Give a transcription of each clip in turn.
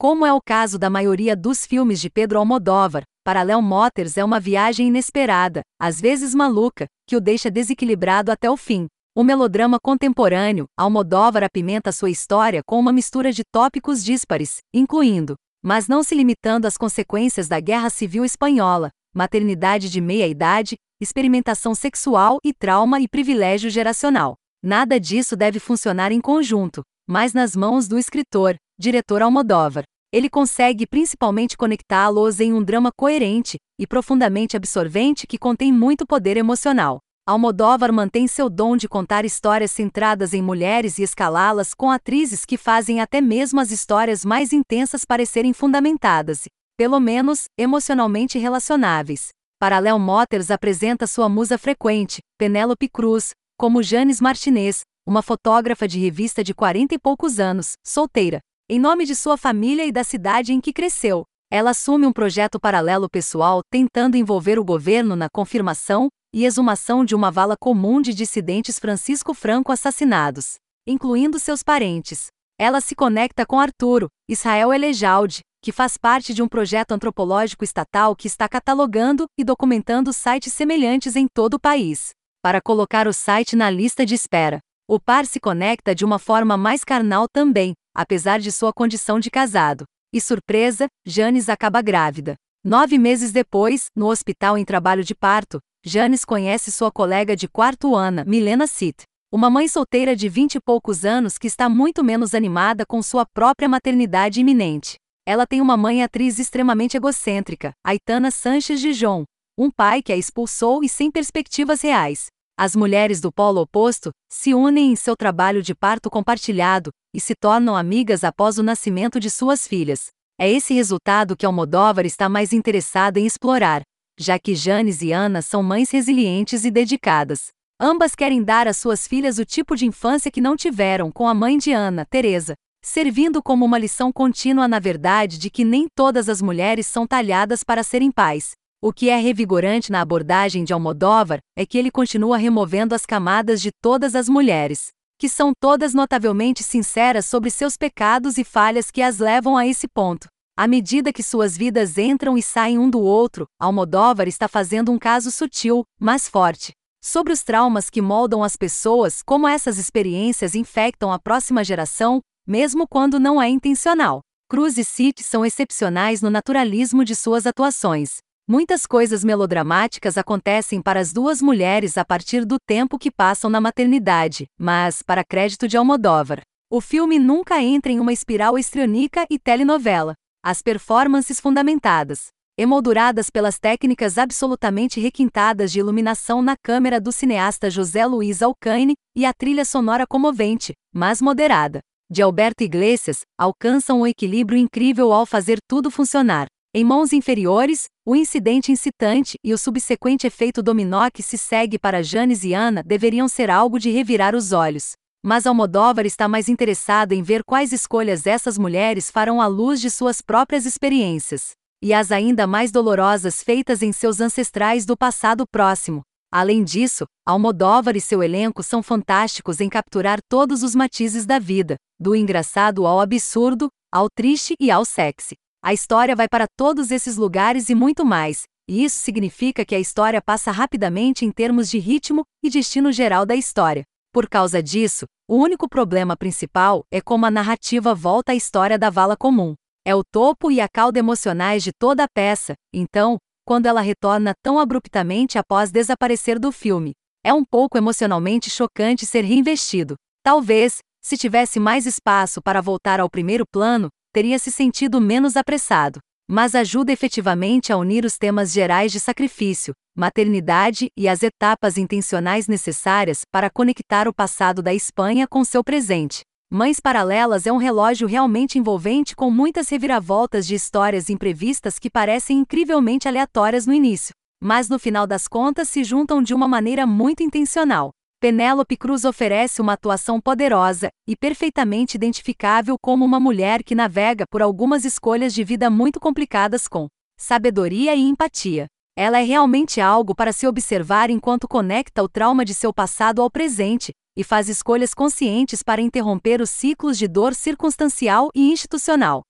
Como é o caso da maioria dos filmes de Pedro Almodóvar, Parallel Motors é uma viagem inesperada, às vezes maluca, que o deixa desequilibrado até o fim. O melodrama contemporâneo, Almodóvar apimenta sua história com uma mistura de tópicos díspares, incluindo, mas não se limitando às consequências da Guerra Civil Espanhola, maternidade de meia-idade, experimentação sexual e trauma e privilégio geracional. Nada disso deve funcionar em conjunto, mas nas mãos do escritor, diretor Almodóvar. Ele consegue principalmente conectá-los em um drama coerente e profundamente absorvente que contém muito poder emocional. Almodóvar mantém seu dom de contar histórias centradas em mulheres e escalá-las com atrizes que fazem até mesmo as histórias mais intensas parecerem fundamentadas, pelo menos, emocionalmente relacionáveis. Paralel Motors apresenta sua musa frequente, Penélope Cruz, como Janes Martinez, uma fotógrafa de revista de 40 e poucos anos, solteira, em nome de sua família e da cidade em que cresceu. Ela assume um projeto paralelo pessoal tentando envolver o governo na confirmação e exumação de uma vala comum de dissidentes Francisco Franco assassinados, incluindo seus parentes. Ela se conecta com Arturo, Israel Elejalde, que faz parte de um projeto antropológico estatal que está catalogando e documentando sites semelhantes em todo o país, para colocar o site na lista de espera. O par se conecta de uma forma mais carnal também, apesar de sua condição de casado. E surpresa, Janes acaba grávida. Nove meses depois, no hospital em trabalho de parto, Janes conhece sua colega de quarto ano, Milena Sit, uma mãe solteira de vinte e poucos anos que está muito menos animada com sua própria maternidade iminente. Ela tem uma mãe atriz extremamente egocêntrica, Aitana Sanches de João, um pai que a expulsou e sem perspectivas reais, as mulheres do polo oposto se unem em seu trabalho de parto compartilhado e se tornam amigas após o nascimento de suas filhas. É esse resultado que Almodóvar está mais interessado em explorar, já que Janes e Ana são mães resilientes e dedicadas. Ambas querem dar às suas filhas o tipo de infância que não tiveram com a mãe de Ana, Teresa, servindo como uma lição contínua na verdade de que nem todas as mulheres são talhadas para serem pais, o que é revigorante na abordagem de Almodóvar é que ele continua removendo as camadas de todas as mulheres, que são todas notavelmente sinceras sobre seus pecados e falhas que as levam a esse ponto. À medida que suas vidas entram e saem um do outro, Almodóvar está fazendo um caso sutil, mas forte, sobre os traumas que moldam as pessoas, como essas experiências infectam a próxima geração, mesmo quando não é intencional. Cruz e City são excepcionais no naturalismo de suas atuações. Muitas coisas melodramáticas acontecem para as duas mulheres a partir do tempo que passam na maternidade, mas, para crédito de Almodóvar, o filme nunca entra em uma espiral estrionica e telenovela. As performances fundamentadas, emolduradas pelas técnicas absolutamente requintadas de iluminação na câmera do cineasta José Luiz Alcaine e a trilha sonora comovente, mas moderada, de Alberto Iglesias, alcançam um equilíbrio incrível ao fazer tudo funcionar. Em mãos inferiores, o incidente incitante e o subsequente efeito dominó que se segue para Janes e Ana deveriam ser algo de revirar os olhos. Mas Almodóvar está mais interessado em ver quais escolhas essas mulheres farão à luz de suas próprias experiências, e as ainda mais dolorosas feitas em seus ancestrais do passado próximo. Além disso, Almodóvar e seu elenco são fantásticos em capturar todos os matizes da vida, do engraçado ao absurdo, ao triste e ao sexy. A história vai para todos esses lugares e muito mais, e isso significa que a história passa rapidamente em termos de ritmo e destino geral da história. Por causa disso, o único problema principal é como a narrativa volta à história da vala comum. É o topo e a cauda emocionais de toda a peça, então, quando ela retorna tão abruptamente após desaparecer do filme, é um pouco emocionalmente chocante ser reinvestido. Talvez, se tivesse mais espaço para voltar ao primeiro plano, teria se sentido menos apressado, mas ajuda efetivamente a unir os temas gerais de sacrifício, maternidade e as etapas intencionais necessárias para conectar o passado da Espanha com seu presente. Mães Paralelas é um relógio realmente envolvente com muitas reviravoltas de histórias imprevistas que parecem incrivelmente aleatórias no início, mas no final das contas se juntam de uma maneira muito intencional. Penélope Cruz oferece uma atuação poderosa e perfeitamente identificável como uma mulher que navega por algumas escolhas de vida muito complicadas com sabedoria e empatia. Ela é realmente algo para se observar enquanto conecta o trauma de seu passado ao presente e faz escolhas conscientes para interromper os ciclos de dor circunstancial e institucional.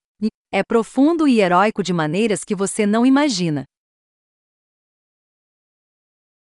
É profundo e heróico de maneiras que você não imagina.